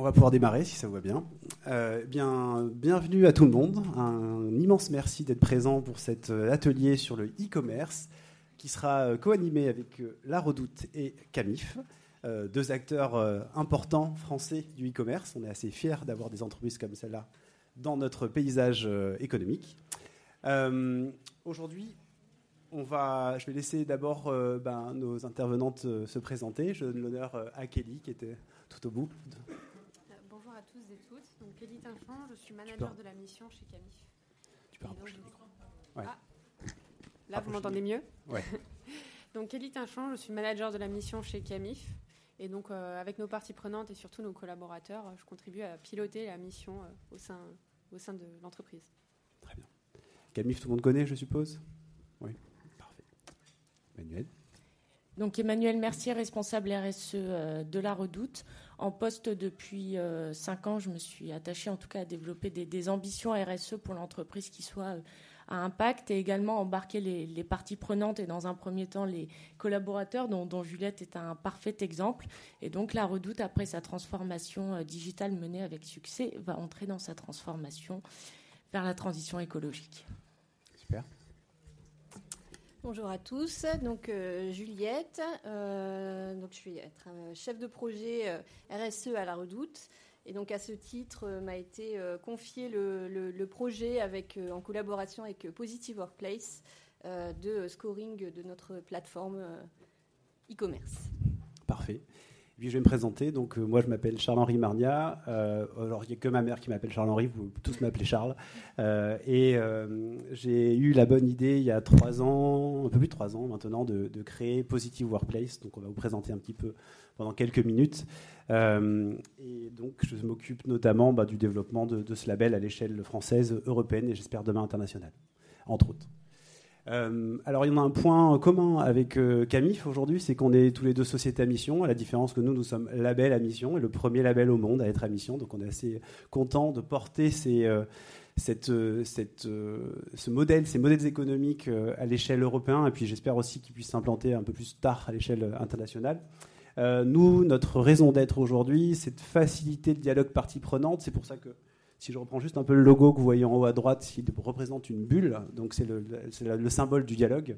On va pouvoir démarrer si ça vous va bien. Euh, bien. Bienvenue à tout le monde. Un immense merci d'être présent pour cet euh, atelier sur le e-commerce qui sera euh, co-animé avec La Redoute et Camif, deux acteurs importants français du e-commerce. On est assez fiers d'avoir des entreprises comme celle-là dans notre paysage économique. Aujourd'hui, on va, je vais laisser d'abord ben, nos intervenantes se présenter. Je donne l'honneur à Kelly qui était tout au bout. Kelly Tinchon, je suis manager de la mission chez Camif. Tu peux rapprocher le micro. Ah, là, vous m'entendez mieux Ouais. donc, Kelly Tinchon, je suis manager de la mission chez Camif. Et donc, euh, avec nos parties prenantes et surtout nos collaborateurs, je contribue à piloter la mission euh, au, sein, au sein de l'entreprise. Très bien. Camif, tout le monde connaît, je suppose? Oui, parfait. Manuel donc Emmanuel Mercier, responsable RSE euh, de la Redoute. En poste depuis 5 euh, ans, je me suis attachée en tout cas à développer des, ambitions RSE pour l'entreprise qui soient euh, à impact et également embarquer les, parties prenantes et dans un premier temps les collaborateurs dont, dont, Juliette est un parfait exemple. Et donc la Redoute, après sa transformation digitale menée avec succès, va entrer dans sa transformation vers la transition écologique. Super. Bonjour à tous, donc euh, Juliette, euh, donc je suis être chef de projet euh, RSE à la Redoute. Et donc à ce titre m'a été confié le, projet avec en collaboration avec Positive Workplace de scoring de notre plateforme e-commerce. Parfait je vais me présenter. Donc, euh, moi, je m'appelle Charles-Henri Marnia. Euh, alors, il n'y a que ma mère qui m'appelle Charles-Henri. Vous tous m'appelez Charles. Euh, et j'ai eu la bonne idée il y a trois ans, un peu plus de trois ans maintenant, de, créer Positive Workplace. Donc, on va vous présenter un petit peu pendant quelques minutes. et donc, je m'occupe notamment bah, du développement de, de ce label à l'échelle française, européenne et j'espère demain internationale, entre autres. Euh, alors il y en a un point commun avec euh, Camif aujourd'hui, c'est qu'on est tous les deux sociétés à mission, à la différence que nous, nous sommes label à mission, et le premier label au monde à être à mission, donc on est assez content de porter ces, euh, cette, ce modèle, ces modèles économiques à l'échelle européenne, et puis j'espère aussi qu'ils puissent s'implanter un peu plus tard à l'échelle internationale. nous, notre raison d'être aujourd'hui, c'est de faciliter le dialogue partie prenante, c'est pour ça que si je reprends juste un peu le logo que vous voyez en haut à droite, il représente une bulle, donc c'est le, symbole du dialogue.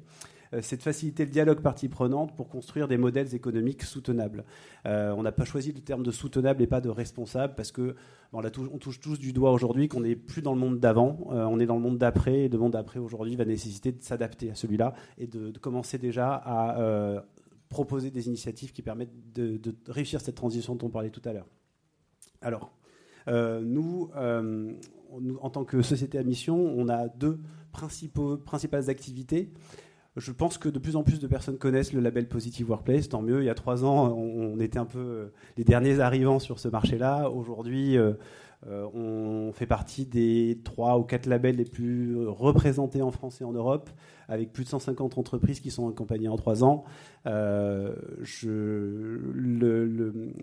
Euh, c'est de faciliter le dialogue partie prenante pour construire des modèles économiques soutenables. Euh, on n'a pas choisi le terme de soutenable et pas de responsable parce que on, touche, tous du doigt aujourd'hui qu'on n'est plus dans le monde d'avant, euh, on est dans le monde d'après, et le monde d'après aujourd'hui va nécessiter de s'adapter à celui-là et de, commencer déjà à proposer des initiatives qui permettent de, de réussir cette transition dont on parlait tout à l'heure. Alors, nous, euh, nous, en tant que société à mission, on a deux principales activités. Je pense que de plus en plus de personnes connaissent le label Positive Workplace, tant mieux. Il y a trois ans, on, était un peu euh, les derniers arrivants sur ce marché-là. Aujourd'hui, on fait partie des trois ou quatre labels les plus représentés en France et en Europe avec plus de 150 entreprises qui sont accompagnées en trois ans. Euh,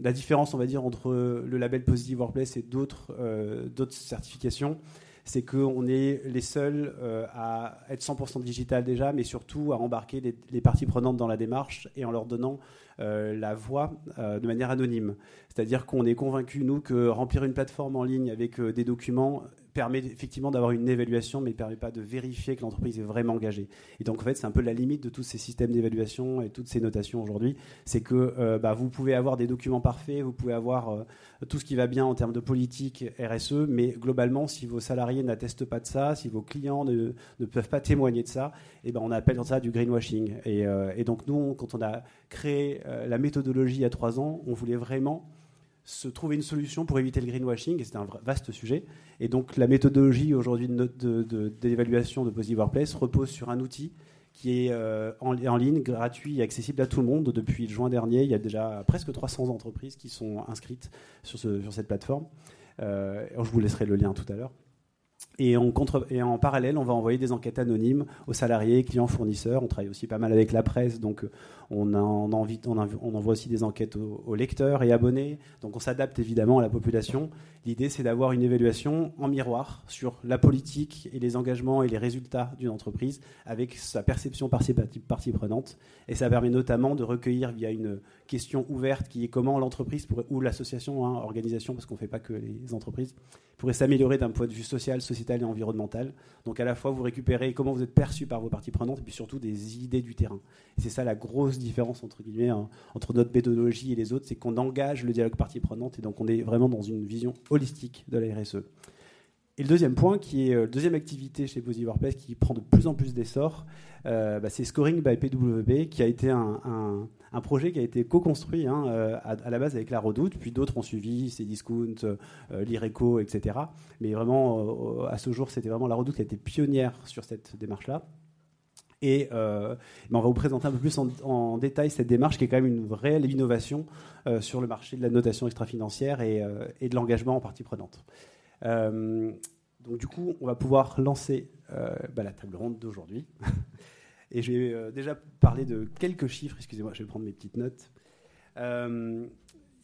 la différence, on va dire, entre le label Positive Workplace et d'autres euh, certifications, c'est qu'on est les seuls euh, à être 100% digital déjà, mais surtout à embarquer les, parties prenantes dans la démarche et en leur donnant la voix de manière anonyme. C'est-à-dire qu'on est convaincu, nous, que remplir une plateforme en ligne avec des documents permet effectivement d'avoir une évaluation, mais ne permet pas de vérifier que l'entreprise est vraiment engagée. Et donc, en fait, c'est un peu la limite de tous ces systèmes d'évaluation et toutes ces notations aujourd'hui. C'est que euh, bah, vous pouvez avoir des documents parfaits, vous pouvez avoir euh, tout ce qui va bien en termes de politique RSE, mais globalement, si vos salariés n'attestent pas de ça, si vos clients ne, peuvent pas témoigner de ça, eh ben, on appelle ça du greenwashing. Et, euh, et donc, nous, quand on a créé la méthodologie il y a trois ans, on voulait vraiment se trouver une solution pour éviter le greenwashing, et c'est un vaste sujet. Et donc la méthodologie aujourd'hui d'évaluation de, de, Positive Workplace repose sur un outil qui est euh, en, ligne, gratuit et accessible à tout le monde. Depuis juin dernier, il y a déjà presque 300 entreprises qui sont inscrites sur, sur cette plateforme. Euh, je vous laisserai le lien tout à l'heure. Et en, parallèle, on va envoyer des enquêtes anonymes aux salariés, clients, fournisseurs. On travaille aussi pas mal avec la presse, donc on, on, envoie aussi des enquêtes aux, lecteurs et abonnés. Donc on s'adapte évidemment à la population. L'idée, c'est d'avoir une évaluation en miroir sur la politique et les engagements et les résultats d'une entreprise avec sa perception par ses parties prenantes. Et ça permet notamment de recueillir via une question ouverte qui est comment l'entreprise ou l'association, hein, organisation, parce qu'on ne fait pas que les entreprises, pourrait s'améliorer d'un point de vue social, sociétal et environnemental. Donc à la fois, vous récupérez comment vous êtes perçu par vos parties prenantes et puis surtout des idées du terrain. C'est ça la grosse différence entre guillemets hein, entre notre méthodologie et les autres, c'est qu'on engage le dialogue parties prenantes et donc on est vraiment dans une vision holistique de la RSE. Et le deuxième point, qui est la euh, deuxième activité chez Posy Workplace, qui prend de plus en plus d'essor, euh, bah, c'est Scoring by PWB, qui a été un, projet qui a été co-construit hein, euh, à, la base avec la Redoute, puis d'autres ont suivi, Cdiscount, euh, l'IRECO, etc. Mais vraiment, à ce jour, c'était vraiment la Redoute qui a été pionnière sur cette démarche-là. Et ben, on va vous présenter un peu plus en, détail cette démarche qui est quand même une réelle innovation sur le marché de la notation extra-financière et de l'engagement en partie prenante. donc du coup, on va pouvoir lancer bah, la table ronde d'aujourd'hui. Et j'ai euh, déjà parlé de quelques chiffres, excusez-moi, je vais prendre mes petites notes. Euh,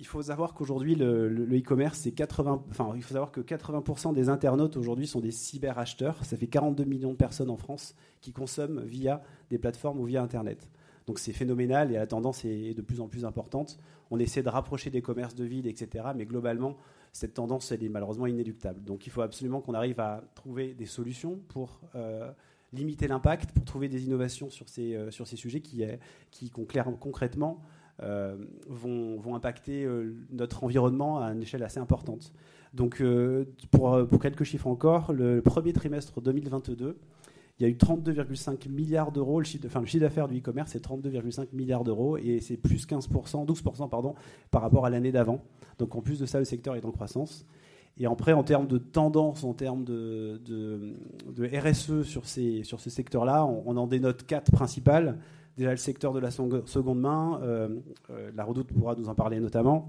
il faut savoir qu'aujourd'hui, le e-commerce, c'est 80, enfin, il faut savoir que 80% des internautes aujourd'hui sont des cyberacheteurs. Ça fait 42 millions de personnes en France qui consomment via des plateformes ou via Internet. Donc c'est phénoménal et la tendance est de plus en plus importante. On essaie de rapprocher des commerces de ville, etc. Mais globalement, cette tendance, elle est malheureusement inéluctable. Donc il faut absolument qu'on arrive à trouver des solutions pour euh, limiter l'impact, pour trouver des innovations sur ces, euh, sujets qui, qui concrètement euh, vont, impacter euh, notre environnement à une échelle assez importante. Donc, pour, pour, quelques chiffres encore, le premier trimestre 2022, il y a eu 32,5 milliards d'euros. Le chiffre, d'affaires du e-commerce, c'est 32,5 milliards d'euros et c'est plus 15%, 12% pardon, par rapport à l'année d'avant. Donc, en plus de ça, le secteur est en croissance. Et après, en termes de tendance, en termes de, RSE sur, ces, sur ce secteur-là, on, en dénote quatre principales. Déjà, le secteur de la seconde main, euh, euh, la redoute pourra nous en parler notamment.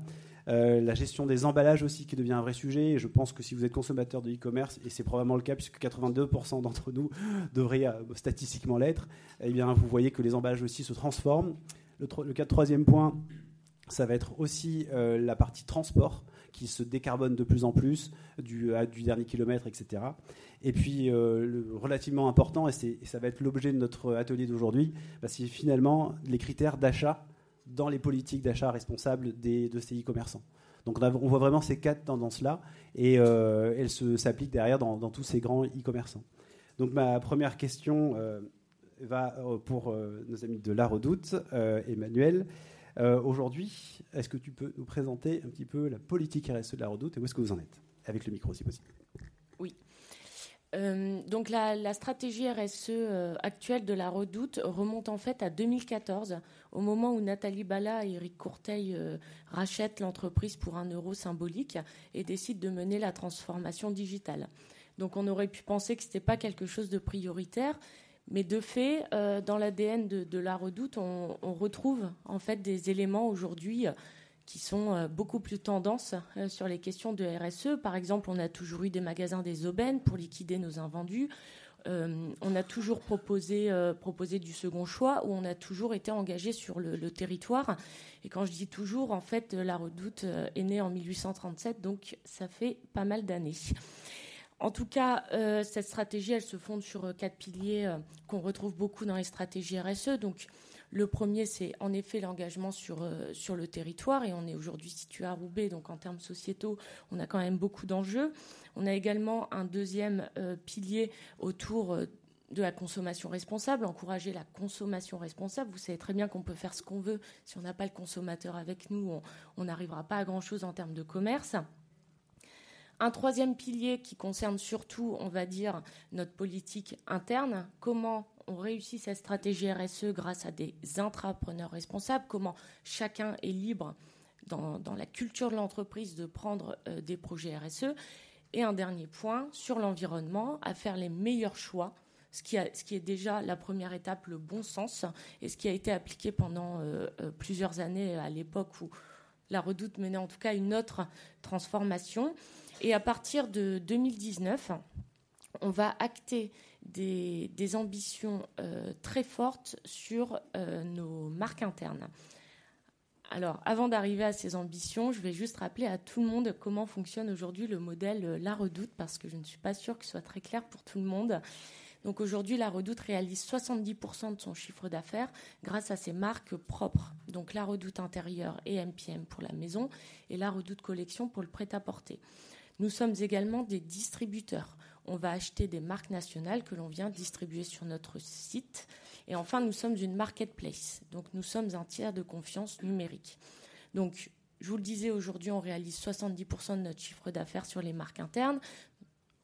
Euh, la gestion des emballages aussi qui devient un vrai sujet. Et je pense que si vous êtes consommateur de e-commerce, et c'est probablement le cas puisque 82% d'entre nous devraient statistiquement l'être, eh bien vous voyez que les emballages aussi se transforment. Le, le troisième point, ça va être aussi la partie transport qui se décarbone de plus en plus du, dernier kilomètre, etc. Et puis, euh, relativement important, et, ça va être l'objet de notre atelier d'aujourd'hui, bah, c'est finalement les critères d'achat dans les politiques d'achat responsables des, de ces e-commerçants. Donc on, voit vraiment ces quatre tendances-là, et euh, elles s'appliquent derrière dans, tous ces grands e-commerçants. Donc ma première question euh, va pour nos amis de La Redoute, Emmanuel. Euh, aujourd'hui, est-ce que tu peux nous présenter un petit peu la politique RSE de la Redoute et où est-ce que vous en êtes? Avec le micro, si possible. Oui. Euh, donc la, stratégie RSE euh, actuelle de la Redoute remonte en fait à 2014, au moment où Nathalie Bala et Eric Courteil rachètent l'entreprise pour un euro symbolique et décident de mener la transformation digitale. Donc on aurait pu penser que ce n'était pas quelque chose de prioritaire, mais de fait, euh, dans l'ADN de, la Redoute, on, retrouve en fait des éléments aujourd'hui euh, qui sont euh, beaucoup plus tendances sur les questions de RSE. Par exemple, on a toujours eu des magasins des aubaines pour liquider nos invendus. on a toujours proposé, du second choix, où on a toujours été engagé sur le, territoire. Et quand je dis toujours, en fait, la Redoute est née en 1837, donc ça fait pas mal d'années. En tout cas, euh, cette stratégie, elle se fonde sur euh, quatre piliers euh, qu'on retrouve beaucoup dans les stratégies RSE. Donc, le premier, c'est en effet l'engagement sur, sur le territoire. Et on est aujourd'hui situé à Roubaix, donc en termes sociétaux, on a quand même beaucoup d'enjeux. On a également un deuxième pilier autour de la consommation responsable, encourager la consommation responsable. Vous savez très bien qu'on peut faire ce qu'on veut. Si on n'a pas le consommateur avec nous, on n'arrivera pas à grand-chose en termes de commerce. Un troisième pilier qui concerne surtout, on va dire, notre politique interne, comment on réussit cette stratégie RSE grâce à des intrapreneurs responsables, comment chacun est libre dans, la culture de l'entreprise de prendre euh, des projets RSE. Et un dernier point sur l'environnement, à faire les meilleurs choix, ce qui, est déjà la première étape, le bon sens, et ce qui a été appliqué pendant euh, euh, plusieurs années à l'époque où la redoute menait en tout cas une autre transformation. Et à partir de 2019, on va acter des, ambitions très fortes sur nos marques internes. Alors, avant d'arriver à ces ambitions, je vais juste rappeler à tout le monde comment fonctionne aujourd'hui le modèle La Redoute, parce que je ne suis pas sûre que ce soit très clair pour tout le monde. Donc aujourd'hui, La Redoute réalise 70% de son chiffre d'affaires grâce à ses marques propres. Donc La Redoute intérieure et MPM pour la maison et La Redoute collection pour le prêt-à-porter. Nous sommes également des distributeurs. On va acheter des marques nationales que l'on vient distribuer sur notre site. Et enfin, nous sommes une marketplace. Donc nous sommes un tiers de confiance numérique. Donc je vous le disais, aujourd'hui, on réalise 70% de notre chiffre d'affaires sur les marques internes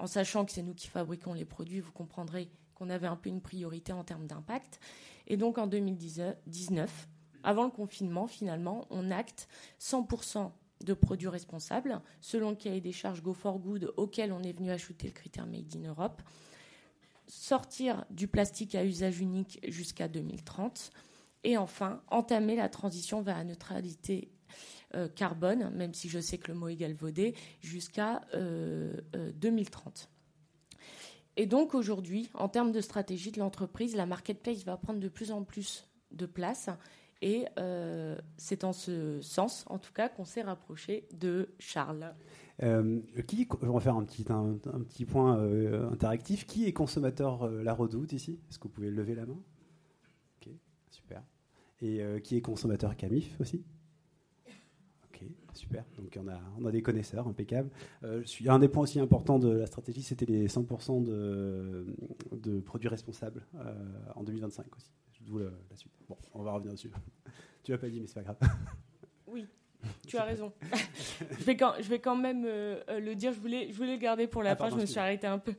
en sachant que c'est nous qui fabriquons les produits, vous comprendrez qu'on avait un peu une priorité en termes d'impact. Et donc en 2019, avant le confinement, finalement, on acte 100% de produits responsables, selon le cahier des charges Go for Good auquel on est venu ajouter le critère Made in Europe. Sortir du plastique à usage unique jusqu'à 2030. Et enfin, entamer la transition vers la neutralité euh, carbone, même si je sais que le mot est galvaudé, jusqu'à 2030. Euh, euh, Et donc aujourd'hui, en termes de stratégie de l'entreprise, la marketplace va prendre de plus en plus de place. Et c'est en ce sens, en tout cas, qu'on s'est rapproché de Charles. qui, je vais faire un petit, un, petit point interactif. Qui est consommateur La Redoute ici? Est-ce que vous pouvez lever la main? Ok, super. Et qui est consommateur Camif aussi? Super. Donc on a, on a des connaisseurs, impeccable. Euh, un des points aussi importants de la stratégie, c'était les 100% de, de, produits responsables euh, en 2025 aussi. D'où la, suite. Bon, on va revenir dessus. tu l'as pas dit, mais c'est pas grave. Oui, tu as raison. je, vais quand, je vais quand même euh, le dire. Je voulais, je voulais le garder pour la ah, fin. je me suis arrêtée un peu,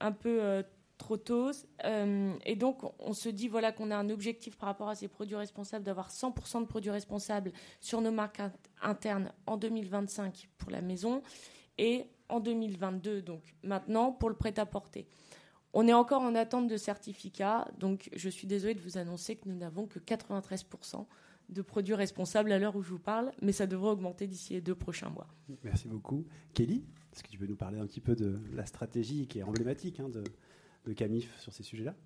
un peu trop tôt. Euh, et donc, on se dit voilà qu'on a un objectif par rapport à ces produits responsables d'avoir 100% de produits responsables sur nos marques internes en 2025 pour la maison et en 2022, donc maintenant, pour le prêt-à-porter. On est encore en attente de certificat, donc je suis désolée de vous annoncer que nous n'avons que 93% de produits responsables à l'heure où je vous parle, mais ça devrait augmenter d'ici les deux prochains mois. Merci beaucoup. Kelly, est-ce que tu peux nous parler un petit peu de la stratégie qui est emblématique hein, de, de Camif sur ces sujets-là?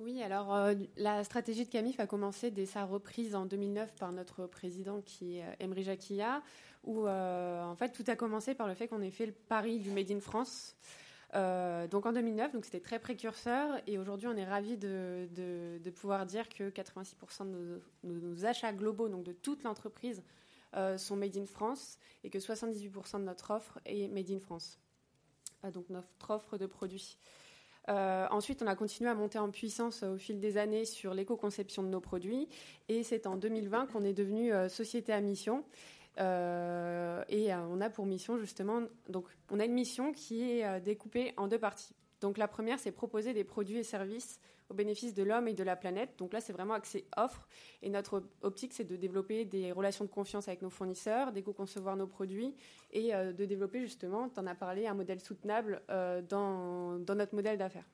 Oui, alors euh, la stratégie de Camif a commencé dès sa reprise en 2009 par notre président qui est euh, Emery Jacquilla, où euh, en fait tout a commencé par le fait qu'on ait fait le pari du Made in France. Donc en 2009, donc c'était très précurseur et aujourd'hui on est ravi de, pouvoir dire que 86% de nos, achats globaux, donc de toute l'entreprise, sont made in France et que 78% de notre offre est made in France. donc notre offre de produits. Euh, ensuite, on a continué à monter en puissance euh, au fil des années sur l'éco-conception de nos produits. Et c'est en 2020 qu'on est devenu euh, société à mission. Et on a pour mission justement, donc on a une mission qui est découpée en deux parties. Donc la première, c'est proposer des produits et services au bénéfice de l'homme et de la planète. Donc là, c'est vraiment accès offre. Et notre optique, c'est de développer des relations de confiance avec nos fournisseurs, d'éco-concevoir nos produits et de développer justement, tu en as parlé, un modèle soutenable dans notre modèle d'affaires.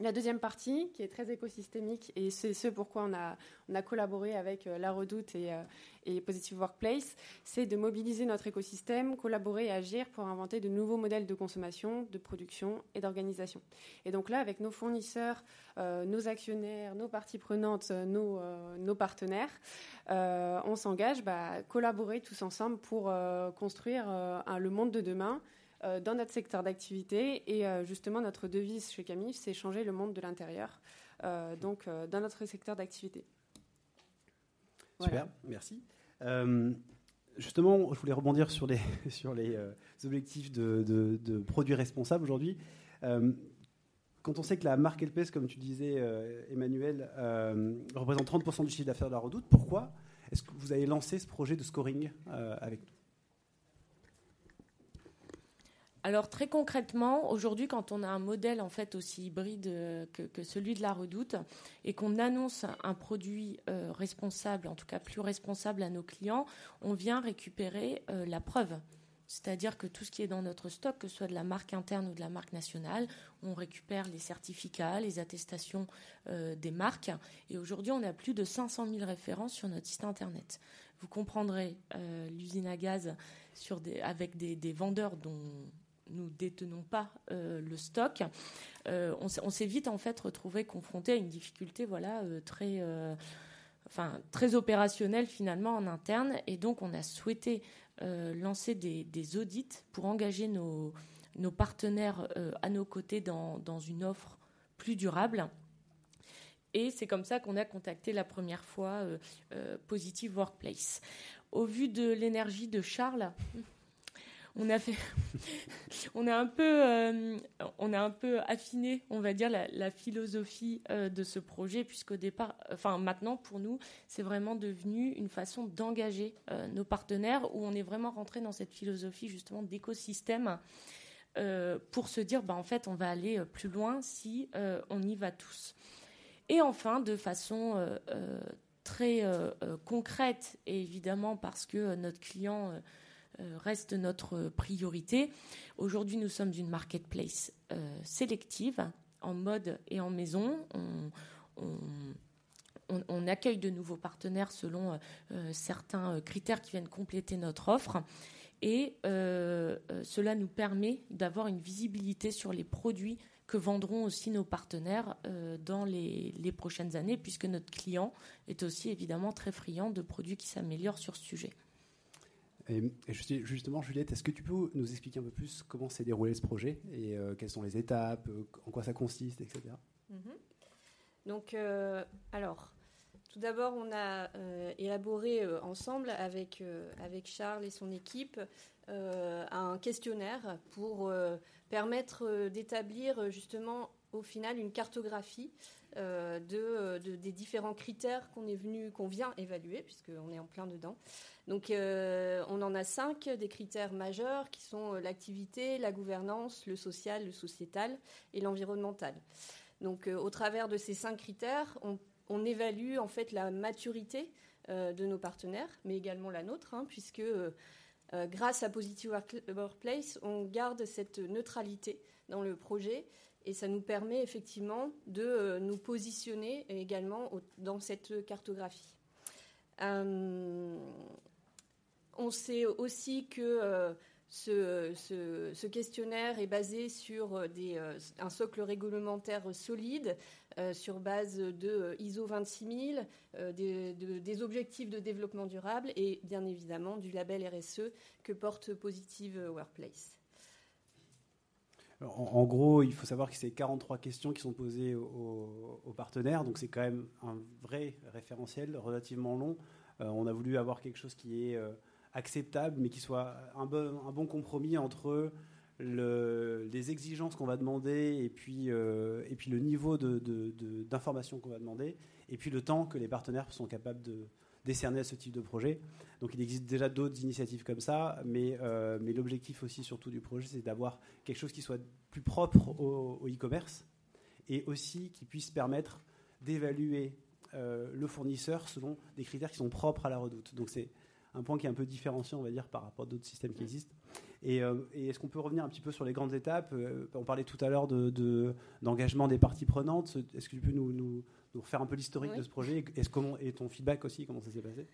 La deuxième partie, qui est très écosystémique, et c'est ce pourquoi on a, collaboré avec euh, La Redoute et, euh, et Positive Workplace, c'est de mobiliser notre écosystème, collaborer et agir pour inventer de nouveaux modèles de consommation, de production et d'organisation. Et donc là, avec nos fournisseurs, euh, nos actionnaires, nos parties prenantes, nos, partenaires, on s'engage bah, à collaborer tous ensemble pour construire le monde de demain dans notre secteur d'activité. Et euh, justement, notre devise chez Camif, c'est changer le monde de l'intérieur, euh, donc dans notre secteur d'activité. Super, merci. justement, je voulais rebondir sur les, sur les objectifs de, de, produits responsables aujourd'hui. quand on sait que la marque LPS, comme tu disais, Emmanuel, représente 30% du chiffre d'affaires de la Redoute, pourquoi est-ce que vous avez lancé ce projet de scoring avec nous alors très concrètement, aujourd'hui, quand on a un modèle en fait aussi hybride euh, que, celui de la Redoute et qu'on annonce un produit euh, responsable, en tout cas plus responsable à nos clients, on vient récupérer euh, la preuve. C'est-à-dire que tout ce qui est dans notre stock, que ce soit de la marque interne ou de la marque nationale, on récupère les certificats, les attestations des marques. Et aujourd'hui, on a plus de 500 000 références sur notre site internet. Vous comprendrez l'usine à gaz avec des vendeurs dont nous détenons pas le stock, on, s'est vite en fait retrouvé confronté à une difficulté voilà très enfin très opérationnelle finalement en interne et donc on a souhaité lancer des, audits pour engager nos, nos partenaires à nos côtés dans, dans une offre plus durable et c'est comme ça qu'on a contacté la première fois euh, euh, Positive Workplace. Au vu de l'énergie de Charles, on a fait, on a un peu, euh, on un peu affiné, on va dire, la, philosophie de ce projet, puisqu'au départ, enfin maintenant pour nous, c'est vraiment devenu une façon d'engager nos partenaires, où on est vraiment rentré dans cette philosophie justement d'écosystème. pour se dire, bah, en fait, on va aller plus loin si on y va tous. Et enfin, de façon euh, euh, très euh, concrète, et évidemment parce que notre client reste notre priorité, aujourd'hui nous sommes une marketplace sélective en mode et en maison. On, accueille de nouveaux partenaires selon certains critères qui viennent compléter notre offre. Et cela nous permet d'avoir une visibilité sur les produits que vendront aussi nos partenaires euh, dans les, prochaines années, puisque notre client est aussi évidemment très friand de produits qui s'améliorent sur ce sujet. Et, justement, Juliette, est-ce que tu peux nous expliquer un peu plus comment s'est déroulé ce projet et euh, quelles sont les étapes, euh, en quoi ça consiste, etc. Mhm. Donc, alors, tout d'abord, on a élaboré ensemble avec, avec Charles et son équipe un questionnaire pour permettre euh, d'établir euh, justement au final une cartographie euh, de, des différents critères qu'on est venu, qu'on vient évaluer, puisqu'on est en plein dedans. Donc, on en a cinq des critères majeurs qui sont l'activité, la gouvernance, le social, le sociétal et l'environnemental. Donc, au travers de ces cinq critères, on, évalue en fait la maturité de nos partenaires, mais également la nôtre, hein, puisque euh, grâce à Positive Workplace, on garde cette neutralité dans le projet et ça nous permet effectivement de euh, nous positionner également dans cette cartographie. Euh, on sait aussi que ce, questionnaire est basé sur un socle réglementaire solide euh, sur base de euh, ISO 26000, euh, des, objectifs de développement durable et bien évidemment du label RSE que porte Positive Workplace. En, gros, il faut savoir que c'est 43 questions qui sont posées aux, partenaires, donc c'est quand même un vrai référentiel relativement long. on a voulu avoir quelque chose qui est acceptable, mais qui soit un bon, compromis entre le, les exigences qu'on va demander et puis, euh, et puis le niveau d'information qu'on va demander et puis le temps que les partenaires sont capables de décerner à ce type de projet. Donc il existe déjà d'autres initiatives comme ça, mais, euh, mais l'objectif aussi surtout du projet, c'est d'avoir quelque chose qui soit plus propre au e-commerce et aussi qui puisse permettre d'évaluer euh, le fournisseur selon des critères qui sont propres à la redoute. Donc c'est un point qui est un peu différencié, on va dire, par rapport à d'autres systèmes qui existent. Euh, et, est-ce qu'on peut revenir un petit peu sur les grandes étapes euh, On parlait tout à l'heure d'engagement de, des parties prenantes. Est-ce que tu peux nous, nous, nous refaire un peu l'historique de ce projet? Est-ce, comment, et ton feedback aussi, comment ça s'est passé?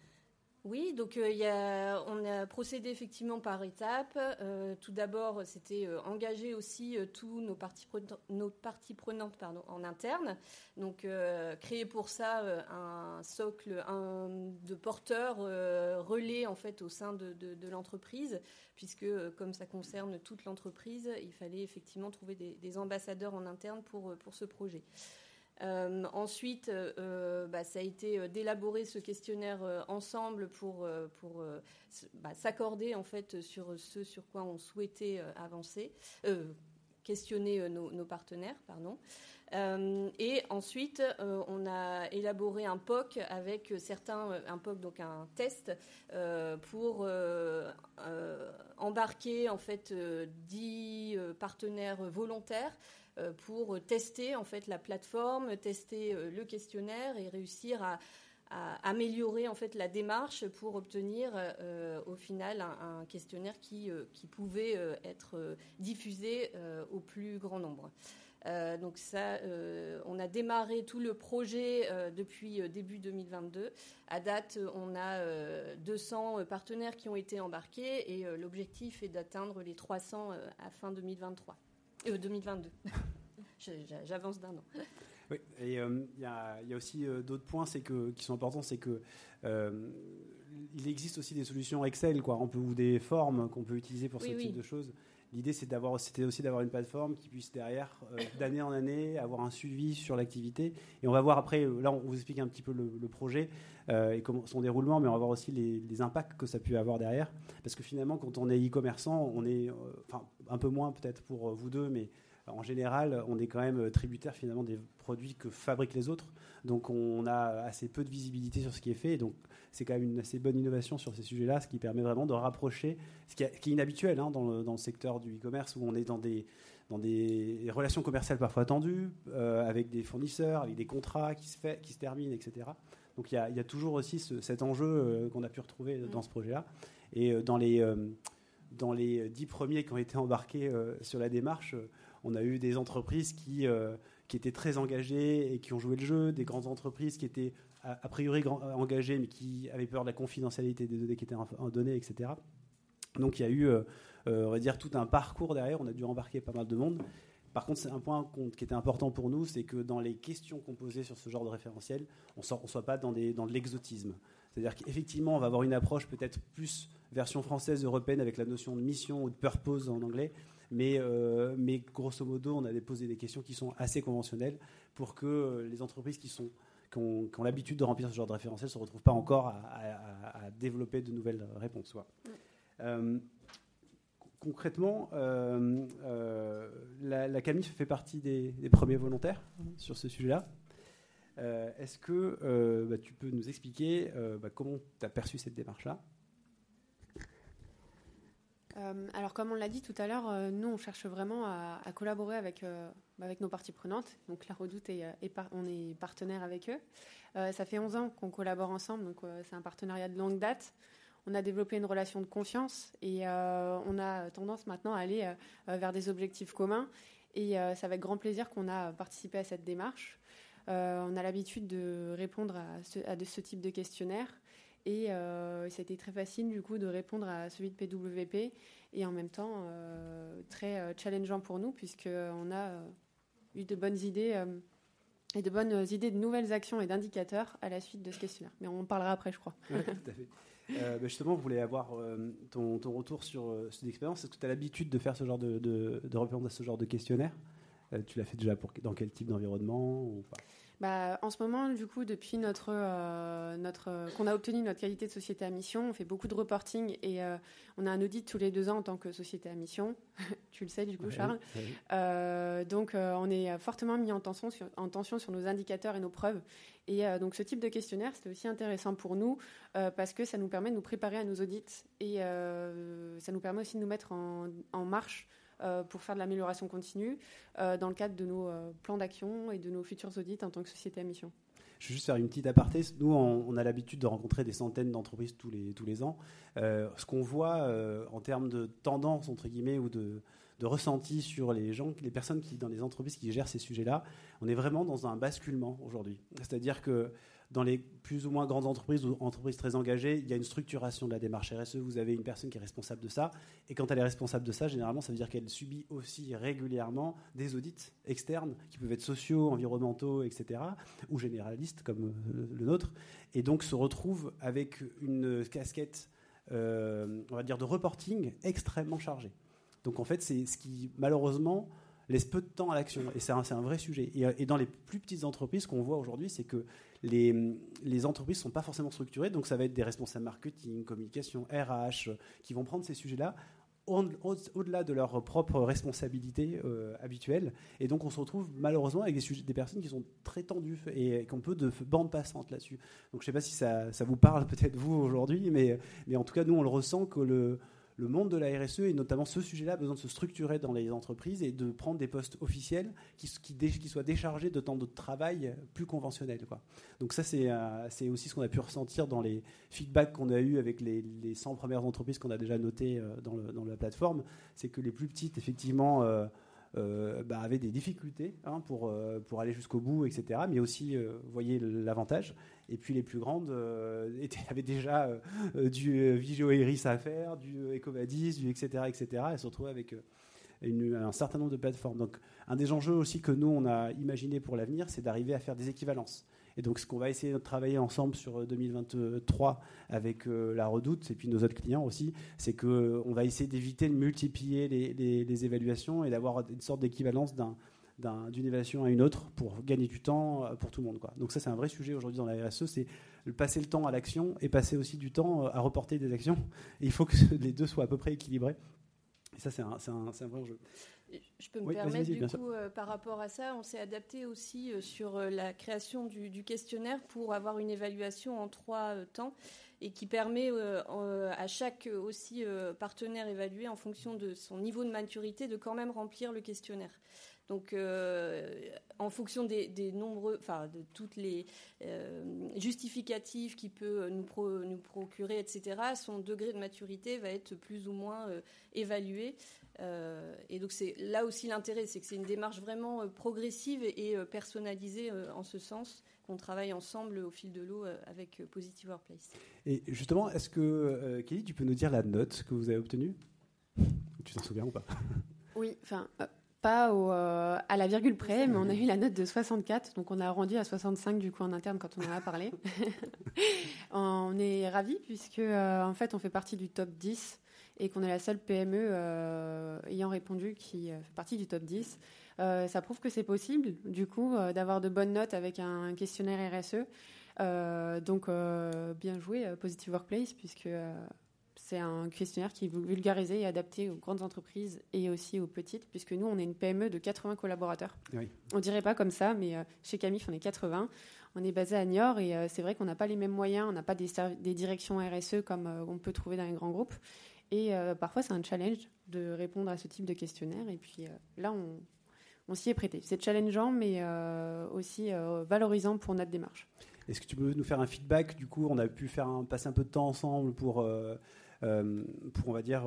Oui, donc euh, on a procédé effectivement par étapes. Euh, tout d'abord, c'était euh, engager aussi tous nos parties, prenantes en interne. Donc, créer pour ça un socle de porteurs relais en fait au sein de, l'entreprise, puisque comme ça concerne toute l'entreprise, il fallait effectivement trouver des, ambassadeurs en interne pour ce projet. Euh, ensuite, euh, bah, ça a été euh, d'élaborer ce questionnaire ensemble pour, pour bah, s'accorder en fait sur ce sur quoi on souhaitait avancer, questionner nos, partenaires, pardon. et ensuite, on a élaboré un POC avec certains, un POC donc un test pour embarquer en fait 10 partenaires volontaires euh, pour tester en fait la plateforme, tester euh, le questionnaire et réussir à, améliorer en fait la démarche pour obtenir euh, au final un, questionnaire qui, pouvait être diffusé au plus grand nombre. Euh, donc ça, euh, on a démarré tout le projet euh, depuis début 2022. À date, on a 200 partenaires qui ont été embarqués et l'objectif est d'atteindre les 300 à fin 2023. 2022. J'avance d'un an. Oui, et il y, a aussi d'autres points que, qui sont importants, c'est que il existe aussi des solutions Excel, quoi, on peut, ou des formes qu'on peut utiliser pour ce type de choses. L'idée, c'est d'avoir, c'était aussi d'avoir une plateforme qui puisse derrière, euh, d'année en année, avoir un suivi sur l'activité. Et on va voir après, euh, là, on vous explique un petit peu le, projet euh, et son déroulement, mais on va voir aussi les, impacts que ça peut avoir derrière. Parce que finalement, quand on est e-commerçant, on est, enfin, un peu moins peut-être pour vous deux, mais en général, on est quand même tributaire finalement des produits que fabriquent les autres. Donc on a assez peu de visibilité sur ce qui est fait. donc c'est quand même une assez bonne innovation sur ces sujets-là, ce qui permet vraiment de rapprocher, ce qui, est inhabituel hein, dans, le, secteur du e-commerce où on est dans des, dans des relations commerciales parfois tendues, euh, avec des fournisseurs, avec des contrats qui se, fait, qui se terminent, etc. Donc il y, a, toujours aussi cet enjeu euh, qu'on a pu retrouver dans ce projet-là. Et euh, dans les, dans les dix premiers qui ont été embarqués sur la démarche, on a eu des entreprises qui, qui étaient très engagées et qui ont joué le jeu, des grandes entreprises qui étaient a, priori engagés, mais qui avaient peur de la confidentialité des données qui étaient données, etc. Donc il y a eu, euh, euh, on va dire, tout un parcours derrière. On a dû embarquer pas mal de monde. Par contre, c'est un point qui était important pour nous, c'est que dans les questions qu'on posait sur ce genre de référentiel, on ne soit pas dans, des, dans de l'exotisme. C'est-à-dire qu'effectivement, on va avoir une approche peut-être plus version française, européenne, avec la notion de mission ou de purpose en anglais. Mais, euh, mais grosso modo, on a posé des questions qui sont assez conventionnelles pour que les entreprises qui sont qui ont, l'habitude de remplir ce genre de référentiel ne se retrouvent pas encore à, développer de nouvelles réponses. Euh, concrètement, euh, euh, la, CAMIF fait partie des, premiers volontaires sur ce sujet-là. Est-ce que bah, tu peux nous expliquer bah, comment tu as perçu cette démarche-là? Euh, alors, comme on l'a dit tout à l'heure, euh, nous, on cherche vraiment à, collaborer avec, euh, avec nos parties prenantes. Donc, la Redoute, est, on est partenaire avec eux. ça fait 11 ans qu'on collabore ensemble, donc c'est un partenariat de longue date. On a développé une relation de confiance et on a tendance maintenant à aller vers des objectifs communs. Et c'est avec grand plaisir qu'on a participé à cette démarche. on a l'habitude de répondre à ce, ce type de questionnaire. Et euh, c'était très facile du coup de répondre à celui de PWP et en même temps euh, très euh, challengeant pour nous puisqu'on a eu de bonnes idées et de bonnes idées de nouvelles actions et d'indicateurs à la suite de ce questionnaire. Mais on en parlera après, je crois. tout à fait. Bah, justement, vous voulez avoir ton, retour sur cette expérience. Est-ce que tu as l'habitude de faire ce genre de, de, de à ce genre de questionnaire? Tu l'as fait déjà dans quel type d'environnement ou pas? Bah, en ce moment, du coup, depuis notre, euh, notre, qu'on a obtenu notre qualité de société à mission, on fait beaucoup de reporting et euh, on a un audit tous les deux ans en tant que société à mission. tu le sais, du coup, Charles. Euh, donc, on est fortement mis en tension, sur, en tension sur nos indicateurs et nos preuves. Et donc, ce type de questionnaire, c'est aussi intéressant pour nous parce que ça nous permet de nous préparer à nos audits et ça nous permet aussi de nous mettre en, en marche pour faire de l'amélioration continue euh, dans le cadre de nos euh, plans d'action et de nos futurs audits en tant que société à mission. Je vais juste faire une petite aparté. Nous, on, a l'habitude de rencontrer des centaines d'entreprises tous les, tous les ans. ce qu'on voit en termes de tendance, entre guillemets, ou de, de ressenti sur les gens, les personnes qui, dans les entreprises qui gèrent ces sujets-là, on est vraiment dans un basculement aujourd'hui. C'est-à-dire que dans les plus ou moins grandes entreprises ou entreprises très engagées, il y a une structuration de la démarche RSE. Vous avez une personne qui est responsable de ça. Et quand elle est responsable de ça, généralement, ça veut dire qu'elle subit aussi régulièrement des audits externes qui peuvent être sociaux, environnementaux, etc. ou généralistes comme euh, le nôtre. Et donc se retrouve avec une casquette, euh, on va dire, de reporting extrêmement chargée. Donc en fait, c'est ce qui, malheureusement, laisse peu de temps à l'action. Et c'est un, un, vrai sujet. Et, et, dans les plus petites entreprises, qu'on voit aujourd'hui, c'est que les, entreprises ne sont pas forcément structurées, donc ça va être des responsables marketing, communication, RH, qui vont prendre ces sujets-là au-delà de leurs propres responsabilités euh, habituelles. Et donc on se retrouve malheureusement avec des, sujets, des personnes qui sont très tendues et, qui ont peu de bande passante là-dessus. Donc je ne sais pas si ça, ça vous parle peut-être vous aujourd'hui, mais, mais en tout cas nous on le ressent que le, le monde de la RSE et notamment ce sujet-là a besoin de se structurer dans les entreprises et de prendre des postes officiels qui, soient déchargés de temps de travail plus conventionnel. Donc ça, euh, c'est aussi ce qu'on a pu ressentir dans les feedbacks qu'on a eu avec les, les, 100 premières entreprises qu'on a déjà notées euh, dans, la plateforme. C'est que les plus petites, effectivement, euh, bah, avaient des difficultés hein, pour, pour aller jusqu'au bout, etc. Mais aussi, vous voyez l'avantage. Et puis les plus grandes avaient déjà du Vigio Iris à faire, du Ecovadis, du etc. etc. Elles se retrouvaient avec un certain nombre de plateformes. Donc, un des enjeux aussi que nous, on a imaginé pour l'avenir, c'est d'arriver à faire des équivalences. Et donc, ce qu'on va essayer de travailler ensemble sur 2023 avec euh, la Redoute et puis nos autres clients aussi, c'est qu'on va essayer d'éviter de multiplier les, évaluations et d'avoir une sorte d'équivalence d'une évaluation à une autre pour gagner du temps euh, pour tout le monde. Donc ça, c'est un vrai sujet aujourd'hui dans la RSE, c'est passer le temps à l'action et passer aussi du temps euh, à reporter des actions. Il faut que les deux soient à peu près équilibrés. Et ça, c'est un, vrai enjeu. Je peux me permettre, du coup, euh, par rapport à ça, on s'est adapté aussi euh, sur euh, la création du, questionnaire pour avoir une évaluation en trois temps et qui permet à chaque aussi partenaire évalué en fonction de son niveau de maturité de quand même remplir le questionnaire. Donc, en fonction des, nombreux, enfin, de toutes les justificatifs qu'il peut nous, nous, procurer, etc., son degré de maturité va être plus ou moins évalué. Euh, et donc c'est là aussi l'intérêt, c'est que c'est une démarche vraiment euh, progressive et, euh, personnalisée en ce sens qu'on travaille ensemble au fil de l'eau avec Positive Workplace. Et justement, est-ce que Kelly, tu peux nous dire la note que vous avez obtenue? Tu t'en souviens ou pas? Oui, enfin pas au, à la virgule près, mais on a eu la note de 64, donc on a arrondi à 65 du coup en interne quand on en a parlé. on est ravis puisque en fait on fait partie du top 10 et qu'on est la seule PME euh, ayant répondu qui euh, fait partie du top 10. Euh, ça prouve que c'est possible, du coup, d'avoir de bonnes notes avec un questionnaire RSE. donc, bien joué, Positive Workplace, puisque c'est un questionnaire qui est vulgarisé et adapté aux grandes entreprises et aussi aux petites, puisque nous, on est une PME de 80 collaborateurs. Oui. On dirait pas comme ça, mais chez Camif, on est 80. On est basé à Niort et c'est vrai qu'on n'a pas les mêmes moyens, on n'a pas des, des, directions RSE comme on peut trouver dans les grands groupes. Et euh, parfois, c'est un challenge de répondre à ce type de questionnaire. Et puis euh, là, on, on s'y est prêté. C'est challengeant, mais euh, aussi valorisant pour notre démarche. Est-ce que tu peux nous faire un feedback? Du coup, on a pu faire passer un peu de temps ensemble pour, pour on va dire,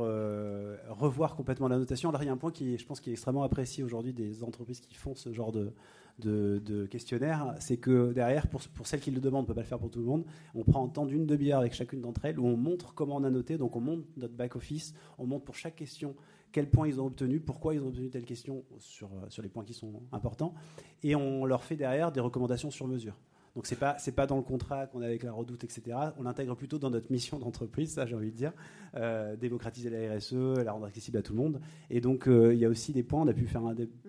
revoir complètement la notation. Alors, il y a un point qui, je pense, qui est extrêmement apprécié aujourd'hui des entreprises qui font ce genre de, de, questionnaire, c'est que derrière, pour, pour, celles qui le demandent, on ne peut pas le faire pour tout le monde, on prend un temps d'une demi-heure avec chacune d'entre elles où on montre comment on a noté, donc on montre notre back-office, on montre pour chaque question quels points ils ont obtenu, pourquoi ils ont obtenu telle question sur, sur les points qui sont importants, et on leur fait derrière des recommandations sur mesure. Donc c'est pas c'est pas dans le contrat qu'on a avec la Redoute, etc. On l'intègre plutôt dans notre mission d'entreprise, ça j'ai envie de dire, euh, démocratiser la RSE, la rendre accessible à tout le monde. Et donc euh, il y a aussi des points, on a pu faire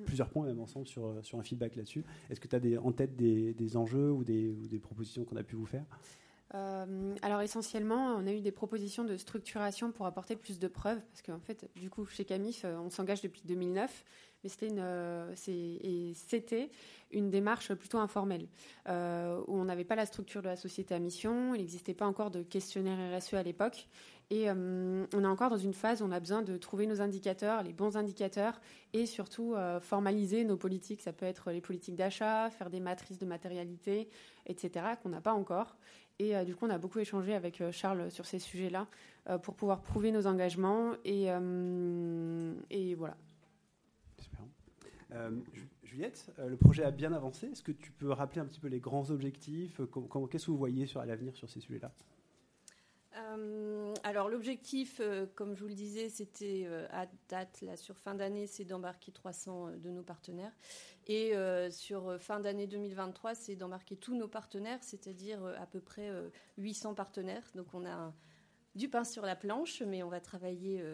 plusieurs points même ensemble sur sur un feedback là-dessus. Est-ce que tu as en tête des, enjeux ou des, propositions qu'on a pu vous faire? Euh, alors essentiellement, on a eu des propositions de structuration pour apporter plus de preuves, parce qu'en fait, du coup, chez Camif, on s'engage depuis 2009, mais c'était une, c'était une démarche plutôt informelle, euh, où on n'avait pas la structure de la société à mission, il n'existait pas encore de questionnaire RSE à l'époque, et euh, on est encore dans une phase où on a besoin de trouver nos indicateurs, les bons indicateurs, et surtout euh, formaliser nos politiques. Ça peut être les politiques d'achat, faire des matrices de matérialité, etc., qu'on n'a pas encore. Et du coup, on a beaucoup échangé avec Charles sur ces sujets-là pour pouvoir prouver nos engagements. Et, voilà. Juliette, euh, le projet a bien avancé. Est-ce que tu peux rappeler un petit peu les grands objectifs euh, Qu'est-ce que vous voyez sur, à l'avenir sur ces sujets-là? Euh, alors l'objectif, comme je vous le disais, c'était à date, sur fin d'année, c'est d'embarquer 300 de nos partenaires. Et sur fin d'année 2023, c'est d'embarquer tous nos partenaires, c'est-à-dire à peu près 800 partenaires. Donc on a du pain sur la planche, mais on va travailler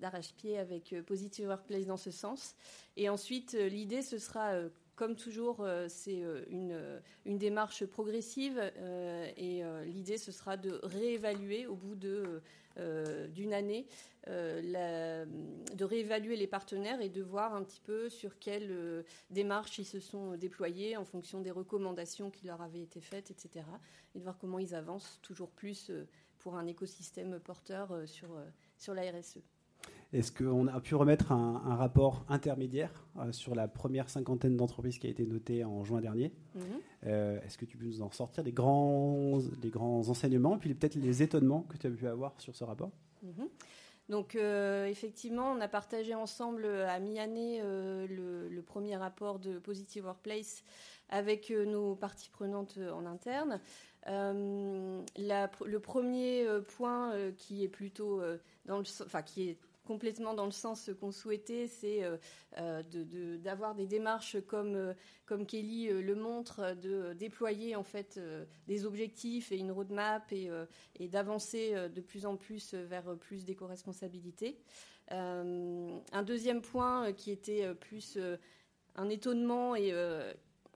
d'arrache-pied avec euh, Positive Workplace dans ce sens. Et ensuite, euh, l'idée, ce sera euh, comme toujours, c'est une, une, démarche progressive et l'idée, ce sera de réévaluer au bout d'une année, de réévaluer les partenaires et de voir un petit peu sur quelle démarche ils se sont déployés en fonction des recommandations qui leur avaient été faites, etc. Et de voir comment ils avancent toujours plus pour un écosystème porteur sur, sur la RSE. Est-ce qu'on a pu remettre un, rapport intermédiaire euh, sur la première cinquantaine d'entreprises qui a été notée en juin dernier? Mhm. euh, Est-ce que tu peux nous en sortir des grands, des grands enseignements, puis peut-être les étonnements que tu as pu avoir sur ce rapport? Mhm. Donc effectivement, on a partagé ensemble à mi-année le, premier rapport de Positive Workplace avec nos parties prenantes en interne. le premier point qui est plutôt dans le, enfin qui est complètement dans le sens qu'on souhaitait, c'est euh, euh, d'avoir des démarches comme, euh, Kelly le montre, de déployer en fait des objectifs et une roadmap et, et d'avancer de plus en plus vers plus d'éco-responsabilité. un deuxième point qui était plus un étonnement et